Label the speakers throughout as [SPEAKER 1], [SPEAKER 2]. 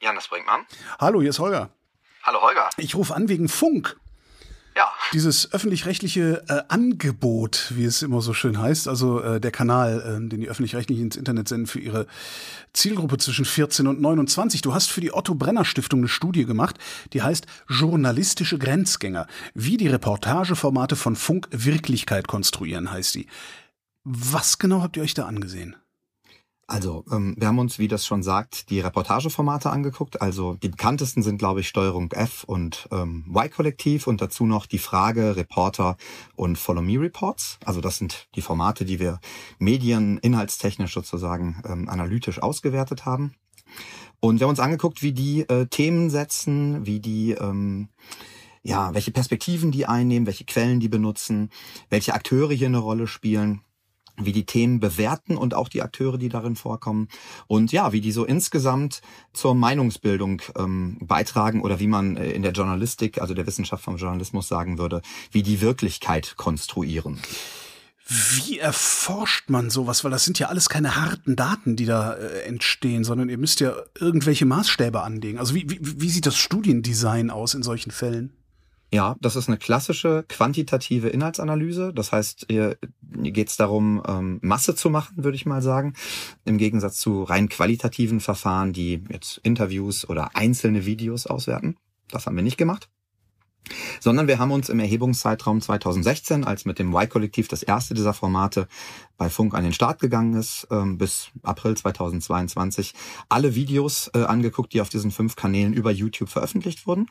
[SPEAKER 1] Janis Brinkmann.
[SPEAKER 2] Hallo, hier ist Holger.
[SPEAKER 1] Hallo Holger.
[SPEAKER 2] Ich rufe an wegen Funk.
[SPEAKER 1] Ja.
[SPEAKER 2] Dieses öffentlich-rechtliche äh, Angebot, wie es immer so schön heißt, also äh, der Kanal, äh, den die öffentlich-rechtlichen ins Internet senden für ihre Zielgruppe zwischen 14 und 29. Du hast für die Otto Brenner Stiftung eine Studie gemacht, die heißt Journalistische Grenzgänger. Wie die Reportageformate von Funk Wirklichkeit konstruieren, heißt die. Was genau habt ihr euch da angesehen?
[SPEAKER 1] Also, ähm, wir haben uns, wie das schon sagt, die Reportageformate angeguckt. Also die bekanntesten sind, glaube ich, Steuerung F und ähm, Y-Kollektiv und dazu noch die Frage, Reporter und Follow Me Reports. Also das sind die Formate, die wir medien inhaltstechnisch sozusagen ähm, analytisch ausgewertet haben. Und wir haben uns angeguckt, wie die äh, Themen setzen, wie die ähm, ja, welche Perspektiven die einnehmen, welche Quellen die benutzen, welche Akteure hier eine Rolle spielen wie die Themen bewerten und auch die Akteure, die darin vorkommen und ja, wie die so insgesamt zur Meinungsbildung ähm, beitragen oder wie man äh, in der Journalistik, also der Wissenschaft vom Journalismus sagen würde, wie die Wirklichkeit konstruieren.
[SPEAKER 2] Wie erforscht man sowas? Weil das sind ja alles keine harten Daten, die da äh, entstehen, sondern ihr müsst ja irgendwelche Maßstäbe anlegen. Also wie, wie, wie sieht das Studiendesign aus in solchen Fällen?
[SPEAKER 1] Ja, das ist eine klassische quantitative Inhaltsanalyse. Das heißt, hier geht es darum, ähm, Masse zu machen, würde ich mal sagen. Im Gegensatz zu rein qualitativen Verfahren, die jetzt Interviews oder einzelne Videos auswerten. Das haben wir nicht gemacht sondern wir haben uns im Erhebungszeitraum 2016, als mit dem Y-Kollektiv das erste dieser Formate bei Funk an den Start gegangen ist, ähm, bis April 2022, alle Videos äh, angeguckt, die auf diesen fünf Kanälen über YouTube veröffentlicht wurden.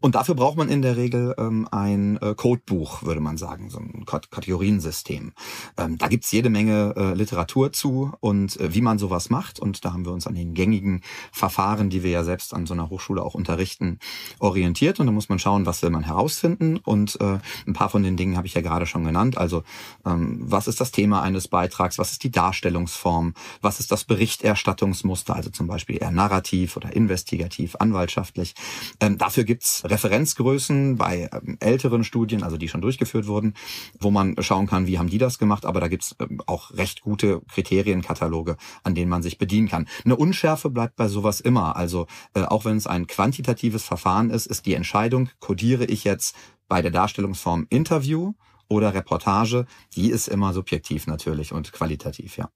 [SPEAKER 1] Und dafür braucht man in der Regel ähm, ein äh, Codebuch, würde man sagen, so ein Kategoriensystem. Ähm, da gibt's jede Menge äh, Literatur zu und wie man sowas macht. Und da haben wir uns an den gängigen Verfahren, die wir ja selbst an so einer Hochschule auch unterrichten, orientiert. Und da muss man schauen, was will man herausfinden. Und äh, ein paar von den Dingen habe ich ja gerade schon genannt. Also ähm, was ist das Thema eines Beitrags? Was ist die Darstellungsform? Was ist das Berichterstattungsmuster? Also zum Beispiel eher narrativ oder investigativ, anwaltschaftlich. Ähm, dafür gibt's Referenzgrößen bei ähm, älteren Studien, also die schon durchgeführt wurden, wo man schauen kann, wie haben die das gemacht. Aber da gibt's ähm, auch recht gute Kriterienkataloge, an denen man sich bedienen kann. Eine Unschärfe bleibt bei sowas immer. Also äh, auch wenn es ein quantitatives Verfahren ist, ist die Entscheidung, kodiere wäre ich jetzt bei der Darstellungsform Interview oder Reportage, die ist immer subjektiv natürlich und qualitativ, ja.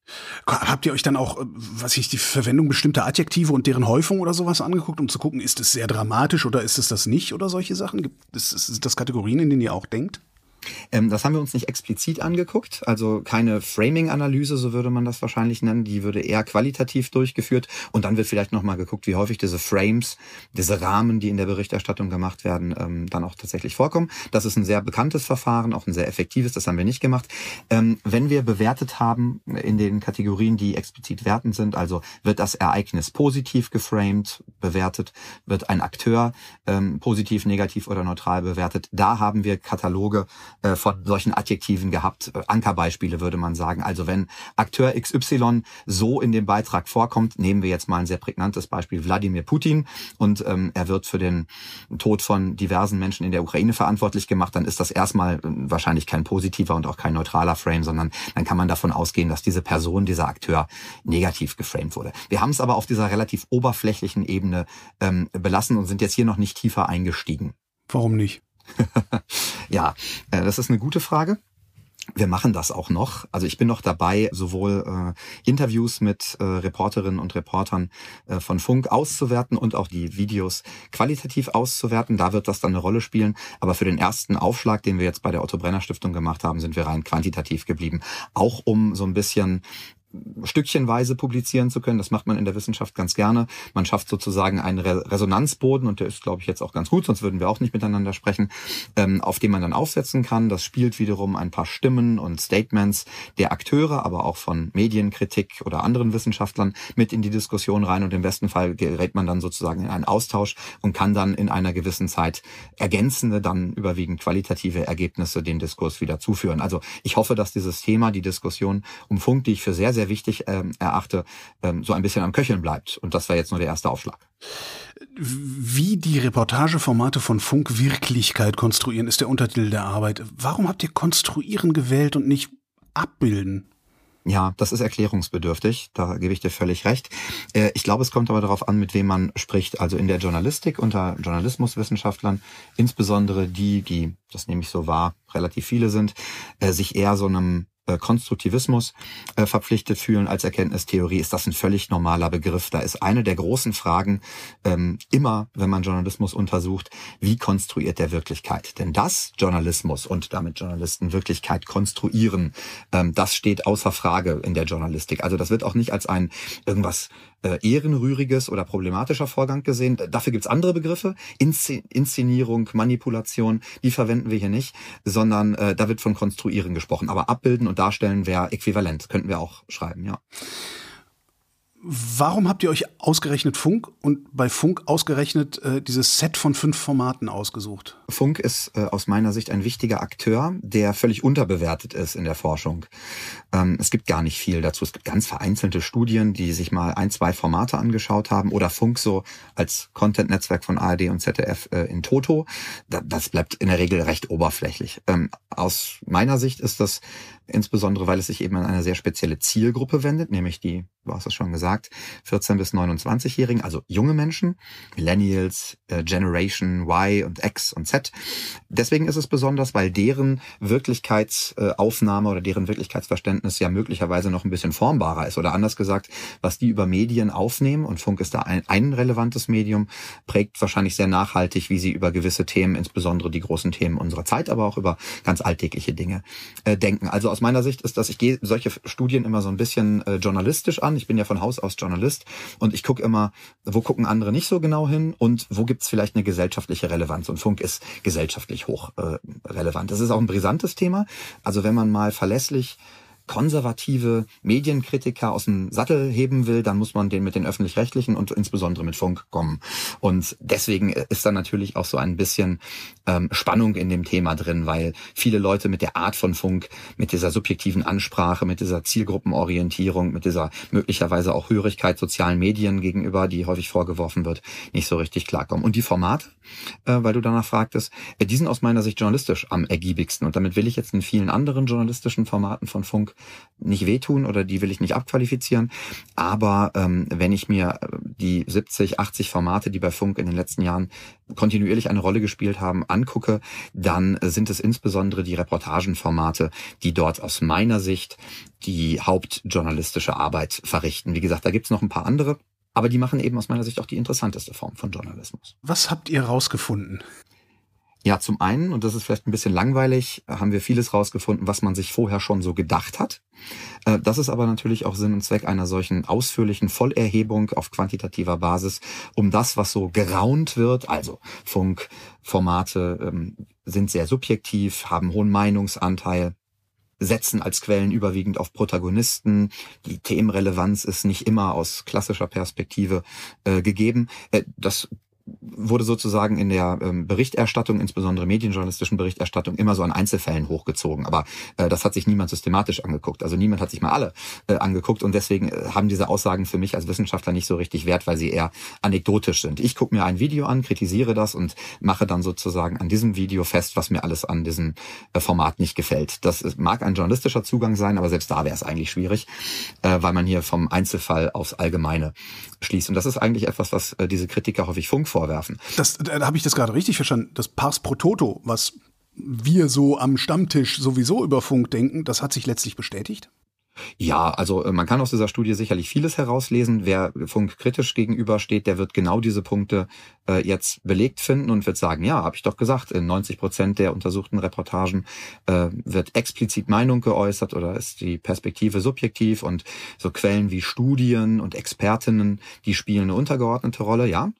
[SPEAKER 2] Habt ihr euch dann auch, äh, was ich, die Verwendung bestimmter Adjektive und deren Häufung oder sowas angeguckt, um zu gucken, ist es sehr dramatisch oder ist es das nicht oder solche Sachen? Gibt es, das Kategorien, in denen ihr auch denkt?
[SPEAKER 1] Ähm, das haben wir uns nicht explizit angeguckt, also keine Framing-Analyse, so würde man das wahrscheinlich nennen. Die würde eher qualitativ durchgeführt und dann wird vielleicht nochmal geguckt, wie häufig diese Frames, diese Rahmen, die in der Berichterstattung gemacht werden, ähm, dann auch tatsächlich vorkommen. Das ist ein sehr bekanntes Verfahren, auch ein sehr effektives, das haben wir nicht gemacht. Ähm, wenn wir bewertet haben in den Kategorien, die explizit wertend sind, also wird das Ereignis positiv geframed, bewertet, wird ein Akteur ähm, positiv, negativ oder neutral bewertet, da haben wir Kataloge, äh, von solchen Adjektiven gehabt. Äh, Ankerbeispiele würde man sagen. Also wenn Akteur XY so in dem Beitrag vorkommt, nehmen wir jetzt mal ein sehr prägnantes Beispiel Wladimir Putin und ähm, er wird für den Tod von diversen Menschen in der Ukraine verantwortlich gemacht, dann ist das erstmal äh, wahrscheinlich kein positiver und auch kein neutraler Frame, sondern dann kann man davon ausgehen, dass diese Person, dieser Akteur negativ geframed wurde. Wir haben es aber auf dieser relativ oberflächlichen Ebene ähm, belassen und sind jetzt hier noch nicht tiefer eingestiegen.
[SPEAKER 2] Warum nicht?
[SPEAKER 1] ja, äh, das ist eine gute Frage. Wir machen das auch noch. Also ich bin noch dabei, sowohl äh, Interviews mit äh, Reporterinnen und Reportern äh, von Funk auszuwerten und auch die Videos qualitativ auszuwerten. Da wird das dann eine Rolle spielen. Aber für den ersten Aufschlag, den wir jetzt bei der Otto Brenner Stiftung gemacht haben, sind wir rein quantitativ geblieben. Auch um so ein bisschen stückchenweise publizieren zu können. Das macht man in der Wissenschaft ganz gerne. Man schafft sozusagen einen Resonanzboden und der ist, glaube ich, jetzt auch ganz gut, sonst würden wir auch nicht miteinander sprechen, ähm, auf dem man dann aufsetzen kann. Das spielt wiederum ein paar Stimmen und Statements der Akteure, aber auch von Medienkritik oder anderen Wissenschaftlern mit in die Diskussion rein und im besten Fall gerät man dann sozusagen in einen Austausch und kann dann in einer gewissen Zeit ergänzende, dann überwiegend qualitative Ergebnisse den Diskurs wieder zuführen. Also ich hoffe, dass dieses Thema, die Diskussion um Funk, die ich für sehr, sehr wichtig ähm, erachte, ähm, so ein bisschen am Köcheln bleibt. Und das war jetzt nur der erste Aufschlag.
[SPEAKER 2] Wie die Reportageformate von Funk Wirklichkeit konstruieren, ist der Untertitel der Arbeit. Warum habt ihr konstruieren gewählt und nicht abbilden?
[SPEAKER 1] Ja, das ist erklärungsbedürftig, da gebe ich dir völlig recht. Äh, ich glaube, es kommt aber darauf an, mit wem man spricht. Also in der Journalistik unter Journalismuswissenschaftlern, insbesondere die, die, das nehme ich so wahr, relativ viele sind, äh, sich eher so einem Konstruktivismus äh, verpflichtet fühlen als Erkenntnistheorie, ist das ein völlig normaler Begriff. Da ist eine der großen Fragen ähm, immer, wenn man Journalismus untersucht, wie konstruiert der Wirklichkeit? Denn das Journalismus und damit Journalisten Wirklichkeit konstruieren, ähm, das steht außer Frage in der Journalistik. Also das wird auch nicht als ein irgendwas äh, ehrenrühriges oder problematischer Vorgang gesehen. Dafür gibt's andere Begriffe. Inszenierung, Manipulation, die verwenden wir hier nicht, sondern äh, da wird von Konstruieren gesprochen. Aber abbilden und darstellen wäre äquivalent, könnten wir auch schreiben, ja.
[SPEAKER 2] Warum habt ihr euch ausgerechnet Funk und bei Funk ausgerechnet äh, dieses Set von fünf Formaten ausgesucht?
[SPEAKER 1] Funk ist äh, aus meiner Sicht ein wichtiger Akteur, der völlig unterbewertet ist in der Forschung. Ähm, es gibt gar nicht viel dazu. Es gibt ganz vereinzelte Studien, die sich mal ein, zwei Formate angeschaut haben oder Funk so als Content-Netzwerk von ARD und ZDF äh, in Toto. Da, das bleibt in der Regel recht oberflächlich. Ähm, aus meiner Sicht ist das insbesondere weil es sich eben an eine sehr spezielle Zielgruppe wendet, nämlich die, du hast es schon gesagt, 14 bis 29-Jährigen, also junge Menschen, Millennials, äh, Generation Y und X und Z. Deswegen ist es besonders, weil deren Wirklichkeitsaufnahme oder deren Wirklichkeitsverständnis ja möglicherweise noch ein bisschen formbarer ist. Oder anders gesagt, was die über Medien aufnehmen, und Funk ist da ein, ein relevantes Medium, prägt wahrscheinlich sehr nachhaltig, wie sie über gewisse Themen, insbesondere die großen Themen unserer Zeit, aber auch über ganz alltägliche Dinge äh, denken. Also aus meiner Sicht ist das, ich gehe solche Studien immer so ein bisschen äh, journalistisch an. Ich bin ja von Haus aus Journalist und ich gucke immer, wo gucken andere nicht so genau hin und wo gibt es vielleicht eine gesellschaftliche Relevanz. Und Funk ist gesellschaftlich hoch äh, relevant. Das ist auch ein brisantes Thema. Also wenn man mal verlässlich konservative Medienkritiker aus dem Sattel heben will, dann muss man den mit den öffentlich-rechtlichen und insbesondere mit Funk kommen. Und deswegen ist da natürlich auch so ein bisschen ähm, Spannung in dem Thema drin, weil viele Leute mit der Art von Funk, mit dieser subjektiven Ansprache, mit dieser Zielgruppenorientierung, mit dieser möglicherweise auch Hörigkeit sozialen Medien gegenüber, die häufig vorgeworfen wird, nicht so richtig klarkommen. Und die Formate, äh, weil du danach fragtest, äh, die sind aus meiner Sicht journalistisch am ergiebigsten. Und damit will ich jetzt in vielen anderen journalistischen Formaten von Funk nicht wehtun oder die will ich nicht abqualifizieren. Aber ähm, wenn ich mir äh, die 70, 80 Formate, die bei Funk in den letzten Jahren kontinuierlich eine Rolle gespielt haben, angucke, dann sind es insbesondere die Reportagenformate, die dort aus meiner Sicht die hauptjournalistische Arbeit verrichten. Wie gesagt, da gibt's noch ein paar andere. Aber die machen eben aus meiner Sicht auch die interessanteste Form von Journalismus.
[SPEAKER 2] Was habt ihr rausgefunden?
[SPEAKER 1] Ja, zum einen, und das ist vielleicht ein bisschen langweilig, haben wir vieles rausgefunden, was man sich vorher schon so gedacht hat. Äh, das ist aber natürlich auch Sinn und Zweck einer solchen ausführlichen Vollerhebung auf quantitativer Basis, um das, was so geraunt wird, also Funkformate ähm, sind sehr subjektiv, haben hohen Meinungsanteil, setzen als Quellen überwiegend auf Protagonisten. Die Themenrelevanz ist nicht immer aus klassischer Perspektive äh, gegeben. Äh, das wurde sozusagen in der ähm, Berichterstattung, insbesondere medienjournalistischen Berichterstattung, immer so an Einzelfällen hochgezogen. Aber äh, das hat sich niemand systematisch angeguckt. Also niemand hat sich mal alle äh, angeguckt und deswegen äh, haben diese Aussagen für mich als Wissenschaftler nicht so richtig Wert, weil sie eher anekdotisch sind. Ich gucke mir ein Video an, kritisiere das und mache dann sozusagen an diesem Video fest, was mir alles an diesem äh, Format nicht gefällt. Das mag ein journalistischer Zugang sein, aber selbst da wäre es eigentlich schwierig, äh, weil man hier vom Einzelfall aufs Allgemeine schließt. Und das ist eigentlich etwas, was äh, diese Kritiker häufig Funk vorwerfen.
[SPEAKER 2] Das, da habe ich das gerade richtig verstanden. Das Pars pro Toto, was wir so am Stammtisch sowieso über Funk denken, das hat sich letztlich bestätigt?
[SPEAKER 1] Ja, also äh, man kann aus dieser Studie sicherlich vieles herauslesen. Wer Funk kritisch gegenübersteht, der wird genau diese Punkte äh, jetzt belegt finden und wird sagen, ja, habe ich doch gesagt, in 90 Prozent der untersuchten Reportagen äh, wird explizit Meinung geäußert oder ist die Perspektive subjektiv und so Quellen wie Studien und Expertinnen, die spielen eine untergeordnete Rolle, ja.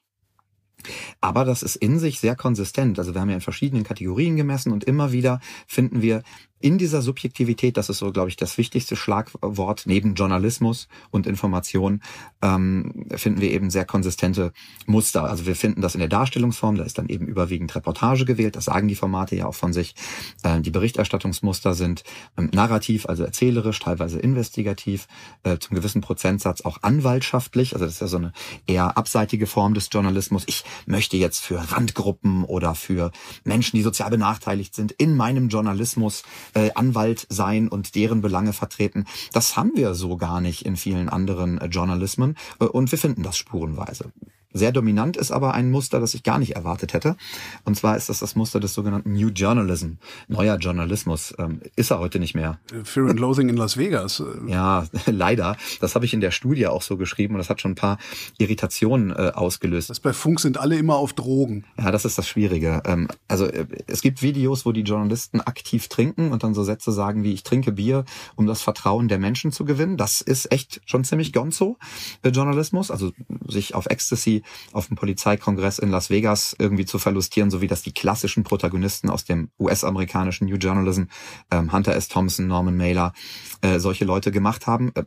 [SPEAKER 1] Aber das ist in sich sehr konsistent. Also wir haben ja in verschiedenen Kategorien gemessen und immer wieder finden wir in dieser Subjektivität, das ist so, glaube ich, das wichtigste Schlagwort neben Journalismus und Information, ähm, finden wir eben sehr konsistente Muster. Also wir finden das in der Darstellungsform, da ist dann eben überwiegend Reportage gewählt, das sagen die Formate ja auch von sich. Äh, die Berichterstattungsmuster sind ähm, narrativ, also erzählerisch, teilweise investigativ, äh, zum gewissen Prozentsatz auch anwaltschaftlich, also das ist ja so eine eher abseitige Form des Journalismus. Ich möchte jetzt für Randgruppen oder für Menschen, die sozial benachteiligt sind, in meinem Journalismus äh, Anwalt sein und deren Belange vertreten. Das haben wir so gar nicht in vielen anderen äh, Journalismen äh, und wir finden das spurenweise. Sehr dominant ist aber ein Muster, das ich gar nicht erwartet hätte. Und zwar ist das das Muster des sogenannten New Journalism, neuer Journalismus. Ähm, ist er heute nicht mehr.
[SPEAKER 2] Fear and Loathing in Las Vegas.
[SPEAKER 1] Ja, leider. Das habe ich in der Studie auch so geschrieben und das hat schon ein paar Irritationen äh, ausgelöst.
[SPEAKER 2] Das bei Funk sind alle immer auf Drogen.
[SPEAKER 1] Ja, das ist das Schwierige. Ähm, also äh, es gibt Videos, wo die Journalisten aktiv trinken und dann so Sätze sagen wie ich trinke Bier, um das Vertrauen der Menschen zu gewinnen. Das ist echt schon ziemlich gonzo äh, Journalismus, also sich auf Ecstasy auf dem Polizeikongress in Las Vegas irgendwie zu verlustieren, so wie das die klassischen Protagonisten aus dem US-amerikanischen New Journalism, ähm, Hunter S. Thompson, Norman Mailer, äh, solche Leute gemacht haben. Äh,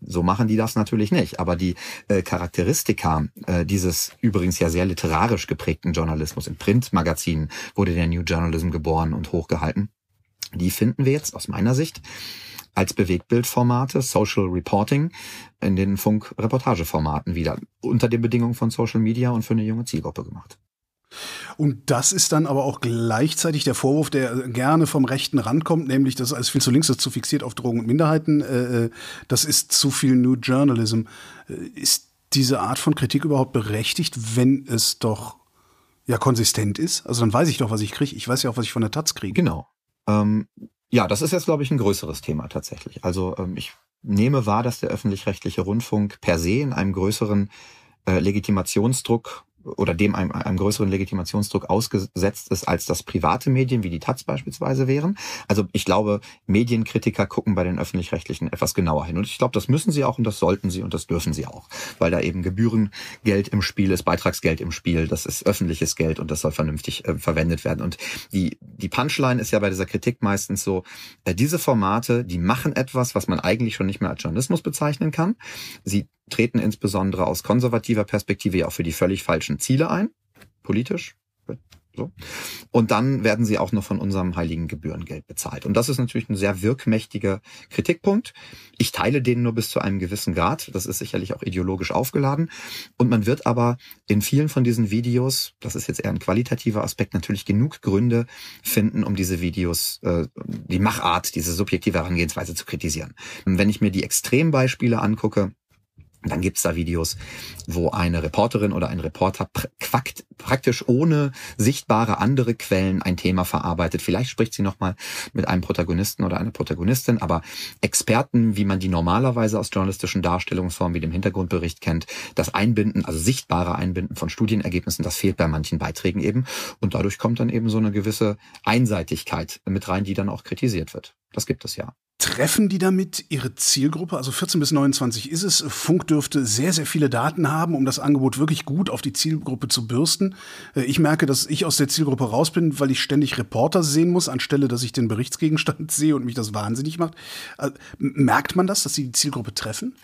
[SPEAKER 1] so machen die das natürlich nicht. Aber die äh, Charakteristika äh, dieses übrigens ja sehr literarisch geprägten Journalismus in Printmagazinen wurde der New Journalism geboren und hochgehalten. Die finden wir jetzt aus meiner Sicht als Bewegtbildformate, Social Reporting, in den Funk-Reportageformaten wieder, unter den Bedingungen von Social Media und für eine junge Zielgruppe gemacht.
[SPEAKER 2] Und das ist dann aber auch gleichzeitig der Vorwurf, der gerne vom rechten Rand kommt, nämlich, dass als viel zu links ist, zu fixiert auf Drogen und Minderheiten, äh, äh, das ist zu viel New Journalism. Äh, ist diese Art von Kritik überhaupt berechtigt, wenn es doch ja konsistent ist? Also dann weiß ich doch, was ich kriege. Ich weiß ja auch, was ich von der Taz kriege.
[SPEAKER 1] Genau. Ähm, ja, das ist jetzt, glaube ich, ein größeres Thema tatsächlich. Also ähm, ich nehme wahr, dass der öffentlich-rechtliche Rundfunk per se in einem größeren äh, Legitimationsdruck oder dem einem, einem größeren Legitimationsdruck ausgesetzt ist, als das private Medien wie die Taz beispielsweise wären. Also ich glaube, Medienkritiker gucken bei den öffentlich-rechtlichen etwas genauer hin. Und ich glaube, das müssen sie auch und das sollten sie und das dürfen sie auch, weil da eben Gebührengeld im Spiel ist, Beitragsgeld im Spiel, das ist öffentliches Geld und das soll vernünftig äh, verwendet werden. Und die, die Punchline ist ja bei dieser Kritik meistens so, äh, diese Formate, die machen etwas, was man eigentlich schon nicht mehr als Journalismus bezeichnen kann. Sie treten insbesondere aus konservativer Perspektive ja auch für die völlig falschen Ziele ein, politisch. So. Und dann werden sie auch noch von unserem heiligen Gebührengeld bezahlt. Und das ist natürlich ein sehr wirkmächtiger Kritikpunkt. Ich teile den nur bis zu einem gewissen Grad. Das ist sicherlich auch ideologisch aufgeladen. Und man wird aber in vielen von diesen Videos, das ist jetzt eher ein qualitativer Aspekt, natürlich genug Gründe finden, um diese Videos, äh, die Machart, diese subjektive Herangehensweise zu kritisieren. Wenn ich mir die Extrembeispiele angucke, dann gibt's da Videos, wo eine Reporterin oder ein Reporter quackt, praktisch ohne sichtbare andere Quellen ein Thema verarbeitet. Vielleicht spricht sie nochmal mit einem Protagonisten oder einer Protagonistin, aber Experten, wie man die normalerweise aus journalistischen Darstellungsformen wie dem Hintergrundbericht kennt, das Einbinden, also sichtbare Einbinden von Studienergebnissen, das fehlt bei manchen Beiträgen eben. Und dadurch kommt dann eben so eine gewisse Einseitigkeit mit rein, die dann auch kritisiert wird. Das gibt es ja.
[SPEAKER 2] Treffen die damit ihre Zielgruppe? Also 14 bis 29 ist es. Funk dürfte sehr, sehr viele Daten haben, um das Angebot wirklich gut auf die Zielgruppe zu bürsten. Äh, ich merke, dass ich aus der Zielgruppe raus bin, weil ich ständig Reporter sehen muss, anstelle, dass ich den Berichtsgegenstand sehe und mich das wahnsinnig macht. Äh, merkt man das, dass sie die Zielgruppe treffen?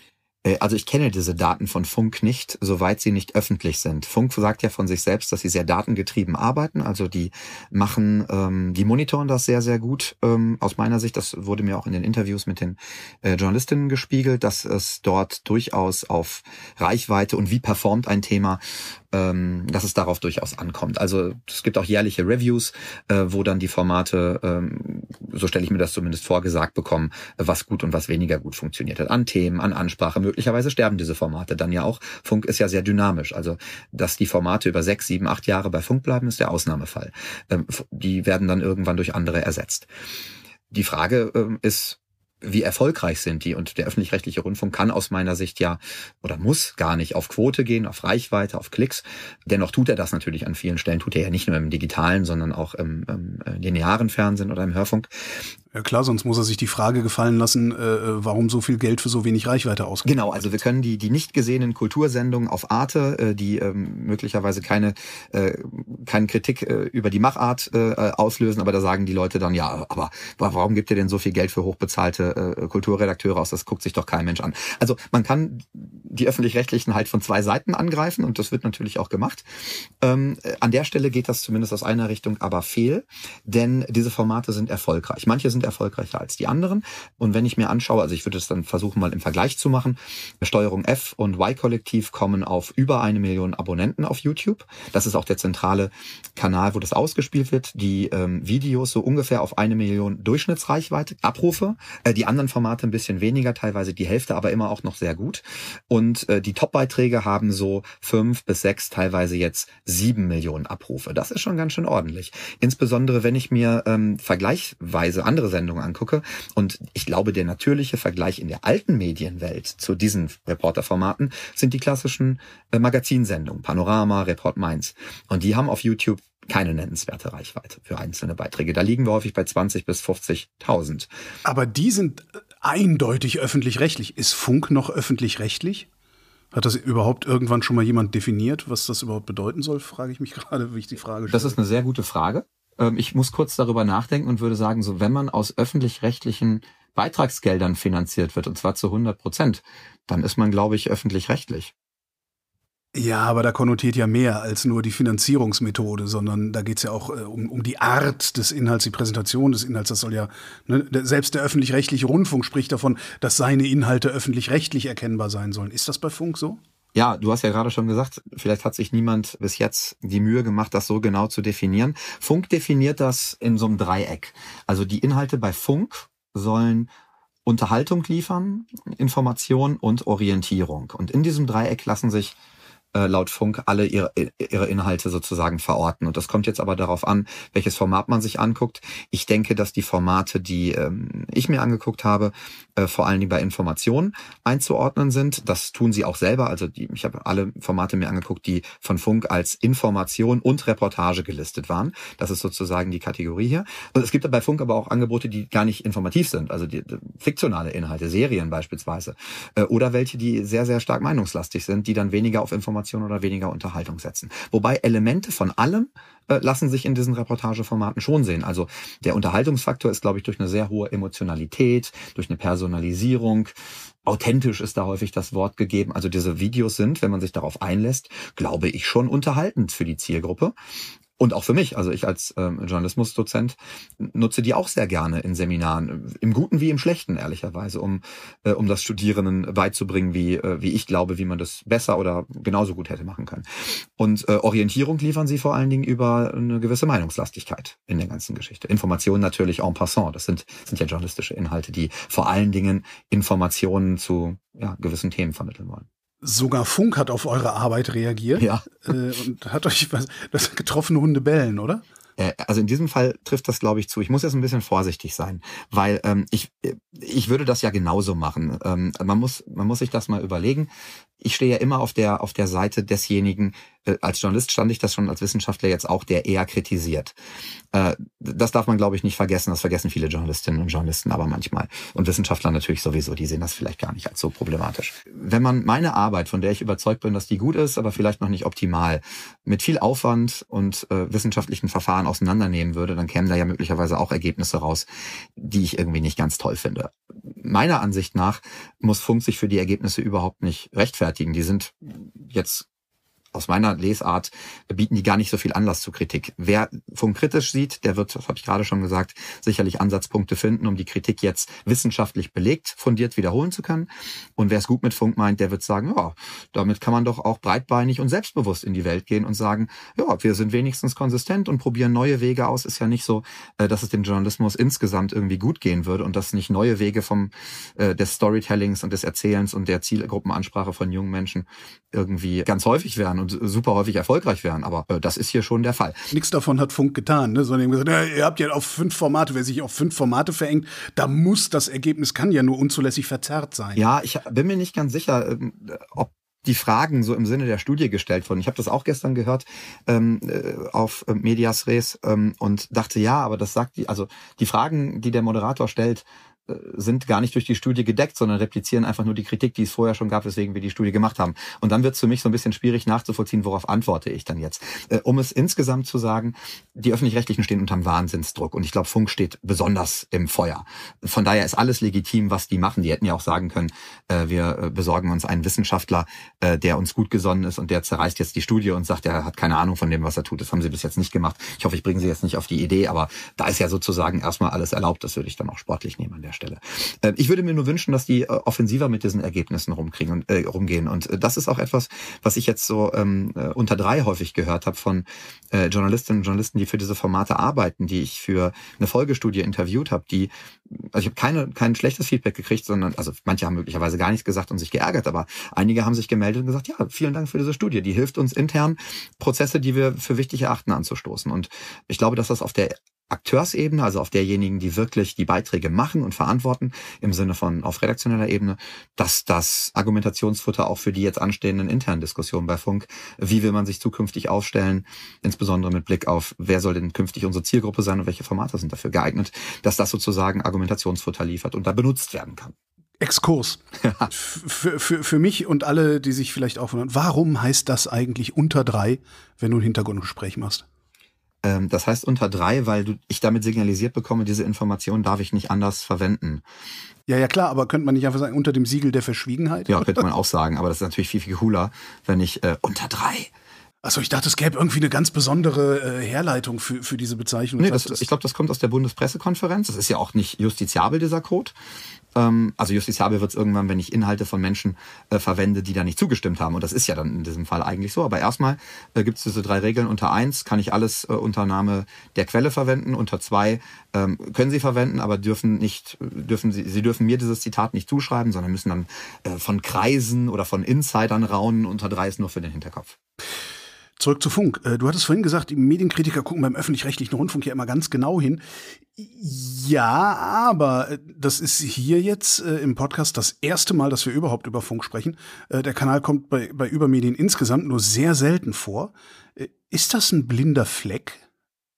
[SPEAKER 1] Äh, also ich kenne diese Daten von Funk nicht, soweit sie nicht öffentlich sind. Funk sagt ja von sich selbst, dass sie sehr datengetrieben arbeiten. Also die machen, ähm, die monitoren das sehr, sehr gut. Ähm, aus meiner Sicht, das wurde mir auch in den Interviews mit den äh, Journalistinnen gespiegelt, dass es dort durchaus auf Reichweite und wie performt ein Thema ähm, dass es darauf durchaus ankommt. Also es gibt auch jährliche Reviews, äh, wo dann die Formate, ähm, so stelle ich mir das zumindest vorgesagt bekommen, was gut und was weniger gut funktioniert hat. An Themen, an Ansprache. Möglicherweise sterben diese Formate dann ja auch. Funk ist ja sehr dynamisch. Also dass die Formate über sechs, sieben, acht Jahre bei Funk bleiben, ist der Ausnahmefall. Ähm, die werden dann irgendwann durch andere ersetzt. Die Frage ähm, ist, wie erfolgreich sind die? Und der öffentlich-rechtliche Rundfunk kann aus meiner Sicht ja oder muss gar nicht auf Quote gehen, auf Reichweite, auf Klicks. Dennoch tut er das natürlich an vielen Stellen, tut er ja nicht nur im digitalen, sondern auch im, im linearen Fernsehen oder im Hörfunk.
[SPEAKER 2] Ja klar, sonst muss er sich die Frage gefallen lassen, äh, äh, warum so viel Geld für so wenig Reichweite ausgeben.
[SPEAKER 1] Genau, also wir können die, die nicht gesehenen Kultursendungen auf Arte, äh, die ähm, möglicherweise keine, äh, keine Kritik äh, über die Machart äh, auslösen, aber da sagen die Leute dann, ja, aber warum gibt ihr denn so viel Geld für hochbezahlte äh, Kulturredakteure aus? Das guckt sich doch kein Mensch an. Also man kann die öffentlich-rechtlichen halt von zwei Seiten angreifen und das wird natürlich auch gemacht. Ähm, an der Stelle geht das zumindest aus einer Richtung aber fehl, denn diese Formate sind erfolgreich. Manche sind erfolgreicher als die anderen und wenn ich mir anschaue, also ich würde es dann versuchen mal im Vergleich zu machen, Steuerung F und Y-Kollektiv kommen auf über eine Million Abonnenten auf YouTube. Das ist auch der zentrale Kanal, wo das ausgespielt wird. Die ähm, Videos so ungefähr auf eine Million Durchschnittsreichweite, Abrufe. Äh, die anderen Formate ein bisschen weniger, teilweise die Hälfte, aber immer auch noch sehr gut. Und äh, die Top-Beiträge haben so fünf bis sechs, teilweise jetzt sieben Millionen Abrufe. Das ist schon ganz schön ordentlich. Insbesondere, wenn ich mir ähm, vergleichsweise andere Sendungen angucke. Und ich glaube, der natürliche Vergleich in der alten Medienwelt zu diesen Reporterformaten sind die klassischen äh, Magazinsendungen, Panorama, Report Mainz. Und die haben auf YouTube keine nennenswerte Reichweite für einzelne Beiträge. Da liegen wir häufig bei 20 bis 50.000.
[SPEAKER 2] Aber die sind äh, eindeutig öffentlich-rechtlich. Ist Funk noch öffentlich-rechtlich? Hat das überhaupt irgendwann schon mal jemand definiert, was das überhaupt bedeuten soll? Frage ich mich gerade, wie ich die Frage stelle.
[SPEAKER 1] Das ist eine sehr gute Frage. Ähm, ich muss kurz darüber nachdenken und würde sagen, so wenn man aus öffentlich-rechtlichen Beitragsgeldern finanziert wird, und zwar zu 100 Prozent, dann ist man, glaube ich, öffentlich-rechtlich.
[SPEAKER 2] Ja, aber da konnotiert ja mehr als nur die Finanzierungsmethode, sondern da geht's ja auch äh, um, um die Art des Inhalts, die Präsentation des Inhalts. Das soll ja, ne, selbst der öffentlich-rechtliche Rundfunk spricht davon, dass seine Inhalte öffentlich-rechtlich erkennbar sein sollen. Ist das bei Funk so?
[SPEAKER 1] Ja, du hast ja gerade schon gesagt, vielleicht hat sich niemand bis jetzt die Mühe gemacht, das so genau zu definieren. Funk definiert das in so einem Dreieck. Also die Inhalte bei Funk sollen Unterhaltung liefern, Information und Orientierung. Und in diesem Dreieck lassen sich äh, laut Funk alle ihre, ihre Inhalte sozusagen verorten. Und das kommt jetzt aber darauf an, welches Format man sich anguckt. Ich denke, dass die Formate, die ähm, ich mir angeguckt habe, äh, vor allen Dingen bei Informationen einzuordnen sind. Das tun sie auch selber. Also die, ich habe alle Formate mir angeguckt, die von Funk als Information und Reportage gelistet waren. Das ist sozusagen die Kategorie hier. Und es gibt bei Funk aber auch Angebote, die gar nicht informativ sind. Also die, die fiktionale Inhalte, Serien beispielsweise. Äh, oder welche, die sehr, sehr stark meinungslastig sind, die dann weniger auf Informationen Information oder weniger Unterhaltung setzen. Wobei Elemente von allem äh, lassen sich in diesen Reportageformaten schon sehen. Also der Unterhaltungsfaktor ist, glaube ich, durch eine sehr hohe Emotionalität, durch eine Personalisierung, authentisch ist da häufig das Wort gegeben. Also diese Videos sind, wenn man sich darauf einlässt, glaube ich, schon unterhaltend für die Zielgruppe. Und auch für mich, also ich als ähm, Journalismusdozent nutze die auch sehr gerne in Seminaren, im Guten wie im Schlechten, ehrlicherweise, um, äh, um das Studierenden beizubringen, wie, äh, wie ich glaube, wie man das besser oder genauso gut hätte machen können. Und äh, Orientierung liefern sie vor allen Dingen über eine gewisse Meinungslastigkeit in der ganzen Geschichte. Informationen natürlich en passant, das sind, sind ja journalistische Inhalte, die vor allen Dingen Informationen zu ja, gewissen Themen vermitteln wollen.
[SPEAKER 2] Sogar Funk hat auf eure Arbeit reagiert.
[SPEAKER 1] Ja.
[SPEAKER 2] Äh, und hat euch was, das getroffene Hunde bellen, oder?
[SPEAKER 1] Äh, also in diesem Fall trifft das, glaube ich, zu. Ich muss jetzt ein bisschen vorsichtig sein, weil ähm, ich, ich würde das ja genauso machen. Ähm, man, muss, man muss sich das mal überlegen. Ich stehe ja immer auf der, auf der Seite desjenigen, äh, als Journalist stand ich das schon als Wissenschaftler jetzt auch, der eher kritisiert. Äh, das darf man, glaube ich, nicht vergessen. Das vergessen viele Journalistinnen und Journalisten aber manchmal. Und Wissenschaftler natürlich sowieso, die sehen das vielleicht gar nicht als so problematisch. Wenn man meine Arbeit, von der ich überzeugt bin, dass die gut ist, aber vielleicht noch nicht optimal, mit viel Aufwand und äh, wissenschaftlichen Verfahren auseinandernehmen würde, dann kämen da ja möglicherweise auch Ergebnisse raus, die ich irgendwie nicht ganz toll finde. Meiner Ansicht nach muss Funk sich für die Ergebnisse überhaupt nicht rechtfertigen. Die sind jetzt aus meiner Lesart bieten die gar nicht so viel Anlass zu Kritik. Wer Funk kritisch sieht, der wird, das habe ich gerade schon gesagt, sicherlich Ansatzpunkte finden, um die Kritik jetzt wissenschaftlich belegt, fundiert wiederholen zu können. Und wer es gut mit Funk meint, der wird sagen, ja, damit kann man doch auch breitbeinig und selbstbewusst in die Welt gehen und sagen, ja, wir sind wenigstens konsistent und probieren neue Wege aus. Ist ja nicht so, äh, dass es dem Journalismus insgesamt irgendwie gut gehen würde und dass nicht neue Wege vom äh, des Storytellings und des Erzählens und der Zielgruppenansprache von jungen Menschen irgendwie ganz häufig wären und super häufig erfolgreich wären. Aber äh, das ist hier schon der Fall.
[SPEAKER 2] Nichts davon hat Funk getan, ne? sondern gesagt, ja, ihr habt ja auf fünf Formate, wer sich auf fünf Formate verengt, da muss das Ergebnis, kann ja nur unzulässig verzerrt sein.
[SPEAKER 1] Ja, ich bin mir nicht ganz sicher, ähm, ob die Fragen so im Sinne der Studie gestellt wurden. Ich habe das auch gestern gehört ähm, äh, auf äh, Medias Res ähm, und dachte, ja, aber das sagt die, also die Fragen, die der Moderator stellt, äh, sind gar nicht durch die Studie gedeckt, sondern replizieren einfach nur die Kritik, die es vorher schon gab, weswegen wir die Studie gemacht haben. Und dann wird es für mich so ein bisschen schwierig nachzuvollziehen, worauf antworte ich dann jetzt. Äh, um es insgesamt zu sagen, die öffentlich-rechtlichen stehen unterm Wahnsinnsdruck und ich glaube, Funk steht besonders im Feuer. Von daher ist alles legitim, was die machen. Die hätten ja auch sagen können, äh, wir äh, besorgen uns einen Wissenschaftler, äh, der uns gut gesonnen ist und der zerreißt jetzt die Studie und sagt, er hat keine Ahnung von dem, was er tut. Das haben sie bis jetzt nicht gemacht. Ich hoffe, ich bringe sie jetzt nicht auf die Idee, aber da ist ja sozusagen erstmal alles erlaubt. Das würde ich dann auch sportlich nehmen an der Stelle. Äh, ich würde mir nur wünschen, dass die äh, offensiver mit diesen Ergebnissen rumkriegen und äh, rumgehen. Und äh, das ist auch etwas, was ich jetzt so ähm, äh, unter drei häufig gehört habe von äh, Journalistinnen und Journalisten, die für diese Formate arbeiten, die ich für eine Folgestudie interviewt habe, die also ich habe keine kein schlechtes Feedback gekriegt, sondern also manche haben möglicherweise gar nichts gesagt und sich geärgert, aber einige haben sich gemeldet und gesagt, ja, vielen Dank für diese Studie, die hilft uns intern Prozesse, die wir für wichtig erachten, anzustoßen. Und ich glaube, dass das auf der Akteursebene, also auf derjenigen, die wirklich die Beiträge machen und verantworten, im Sinne von auf redaktioneller Ebene, dass das Argumentationsfutter auch für die jetzt anstehenden internen Diskussionen bei Funk, wie will man sich zukünftig aufstellen, insbesondere mit Blick auf, wer soll denn künftig unsere Zielgruppe sein und welche Formate sind dafür geeignet, dass das sozusagen Argumentationsfutter liefert und da benutzt werden kann.
[SPEAKER 2] Exkurs. Ja. Für, für, für mich und alle, die sich vielleicht auch wundern, warum heißt das eigentlich unter drei, wenn du ein Hintergrundgespräch machst?
[SPEAKER 1] Ähm, das heißt unter drei, weil du, ich damit signalisiert bekomme, diese Information darf ich nicht anders verwenden.
[SPEAKER 2] Ja, ja, klar, aber könnte man nicht einfach sagen, unter dem Siegel der Verschwiegenheit?
[SPEAKER 1] Ja, könnte man auch sagen, aber das ist natürlich viel, viel cooler, wenn ich äh, unter drei.
[SPEAKER 2] Achso, ich dachte, es gäbe irgendwie eine ganz besondere äh, Herleitung für, für diese Bezeichnung.
[SPEAKER 1] Nee, das, das, ich glaube, das kommt aus der Bundespressekonferenz. Das ist ja auch nicht justiziabel, dieser Code. Ähm, also justiziabel wird es irgendwann, wenn ich Inhalte von Menschen äh, verwende, die da nicht zugestimmt haben. Und das ist ja dann in diesem Fall eigentlich so. Aber erstmal äh, gibt es diese drei Regeln. Unter eins kann ich alles äh, unter Name der Quelle verwenden. Unter zwei ähm, können Sie verwenden, aber dürfen nicht, dürfen Sie, Sie dürfen mir dieses Zitat nicht zuschreiben, sondern müssen dann äh, von Kreisen oder von Insidern raunen. Unter drei ist nur für den Hinterkopf.
[SPEAKER 2] Zurück zu Funk. Äh, du hattest vorhin gesagt, die Medienkritiker gucken beim öffentlich-rechtlichen Rundfunk ja immer ganz genau hin. Ja, aber äh, das ist hier jetzt äh, im Podcast das erste Mal, dass wir überhaupt über Funk sprechen. Der Kanal kommt bei, bei Übermedien insgesamt nur sehr selten vor. Ist das ein blinder Fleck?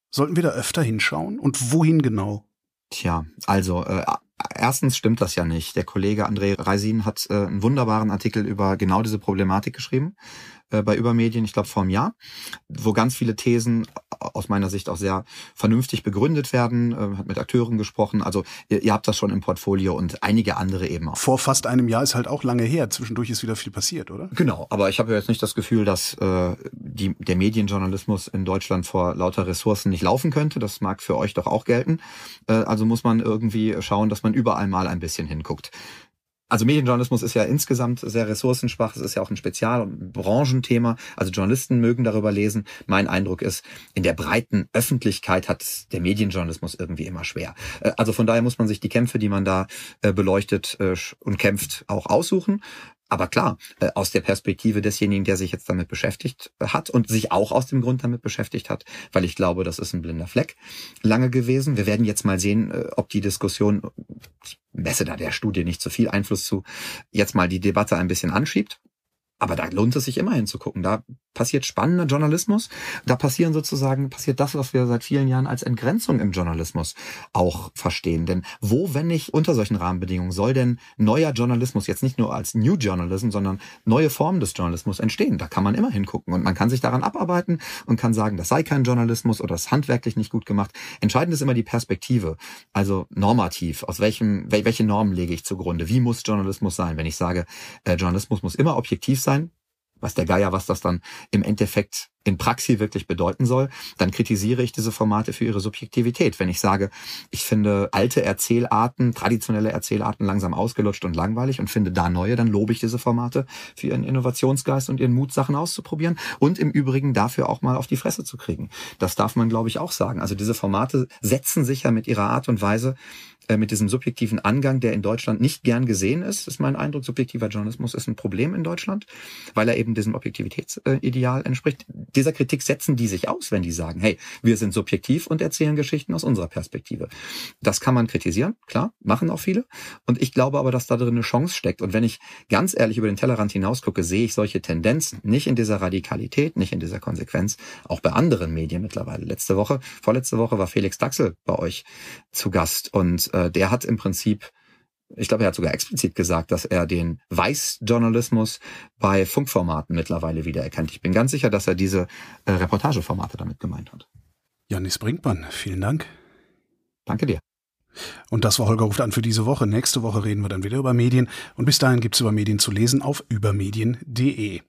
[SPEAKER 2] Sollten wir da öfter hinschauen? Und wohin genau?
[SPEAKER 1] Tja, also äh, erstens stimmt das ja nicht. Der Kollege André Reisin hat äh, einen wunderbaren Artikel über genau diese Problematik geschrieben äh, bei Übermedien, ich glaube vor einem Jahr, wo ganz viele Thesen aus meiner Sicht auch sehr vernünftig begründet werden, äh, hat mit Akteuren gesprochen. Also ihr, ihr habt das schon im Portfolio und einige andere eben auch.
[SPEAKER 2] Vor fast einem Jahr ist halt auch lange her. Zwischendurch ist wieder viel passiert, oder?
[SPEAKER 1] Genau, aber ich habe jetzt nicht das Gefühl, dass äh, die, der Medienjournalismus in Deutschland vor lauter Ressourcen nicht laufen könnte. Das mag für euch doch auch gelten. Äh, also muss man irgendwie schauen, dass man überall mal ein bisschen hinguckt. Also Medienjournalismus ist ja insgesamt sehr ressourcenschwach. Es ist ja auch ein Spezial- und Branchenthema. Also Journalisten mögen darüber lesen. Mein Eindruck ist, in der breiten Öffentlichkeit hat der Medienjournalismus irgendwie immer schwer. Äh, also von daher muss man sich die Kämpfe, die man da äh, beleuchtet äh, und kämpft, auch aussuchen. Aber klar, äh, aus der Perspektive desjenigen, der sich jetzt damit beschäftigt hat und sich auch aus dem Grund damit beschäftigt hat, weil ich glaube, das ist ein blinder Fleck lange gewesen. Wir werden jetzt mal sehen, äh, ob die Diskussion, ich messe da der Studie nicht so viel Einfluss zu, jetzt mal die Debatte ein bisschen anschiebt. Aber da lohnt es sich immer hinzugucken. Da passiert spannender Journalismus. Da passieren sozusagen, passiert das, was wir seit vielen Jahren als Entgrenzung im Journalismus auch verstehen. Denn wo, wenn nicht unter solchen Rahmenbedingungen, soll denn neuer Journalismus jetzt nicht nur als New Journalism, sondern neue Formen des Journalismus entstehen? Da kann man immer hingucken und man kann sich daran abarbeiten und kann sagen, das sei kein Journalismus oder das handwerklich nicht gut gemacht. Entscheidend ist immer die Perspektive. Also normativ. Aus welchem, welche Normen lege ich zugrunde? Wie muss Journalismus sein? Wenn ich sage, äh, Journalismus muss immer objektiv sein, was der Geier, was das dann im Endeffekt in Praxis wirklich bedeuten soll, dann kritisiere ich diese Formate für ihre Subjektivität. Wenn ich sage, ich finde alte Erzählarten, traditionelle Erzählarten langsam ausgelutscht und langweilig und finde da neue, dann lobe ich diese Formate für ihren Innovationsgeist und ihren Mut, Sachen auszuprobieren und im Übrigen dafür auch mal auf die Fresse zu kriegen. Das darf man, glaube ich, auch sagen. Also diese Formate setzen sich ja mit ihrer Art und Weise mit diesem subjektiven Angang, der in Deutschland nicht gern gesehen ist, ist mein Eindruck. Subjektiver Journalismus ist ein Problem in Deutschland, weil er eben diesem Objektivitätsideal entspricht dieser Kritik setzen die sich aus, wenn die sagen, hey, wir sind subjektiv und erzählen Geschichten aus unserer Perspektive. Das kann man kritisieren, klar, machen auch viele. Und ich glaube aber, dass da drin eine Chance steckt. Und wenn ich ganz ehrlich über den Tellerrand hinausgucke, sehe ich solche Tendenzen nicht in dieser Radikalität, nicht in dieser Konsequenz, auch bei anderen Medien mittlerweile. Letzte Woche, vorletzte Woche war Felix Daxel bei euch zu Gast und äh, der hat im Prinzip ich glaube, er hat sogar explizit gesagt, dass er den Weißjournalismus bei Funkformaten mittlerweile wiedererkennt. Ich bin ganz sicher, dass er diese äh, Reportageformate damit gemeint hat.
[SPEAKER 2] Janis Brinkmann, vielen Dank.
[SPEAKER 1] Danke dir.
[SPEAKER 2] Und das war Holger ruft an für diese Woche. Nächste Woche reden wir dann wieder über Medien. Und bis dahin gibt's über Medien zu lesen auf übermedien.de.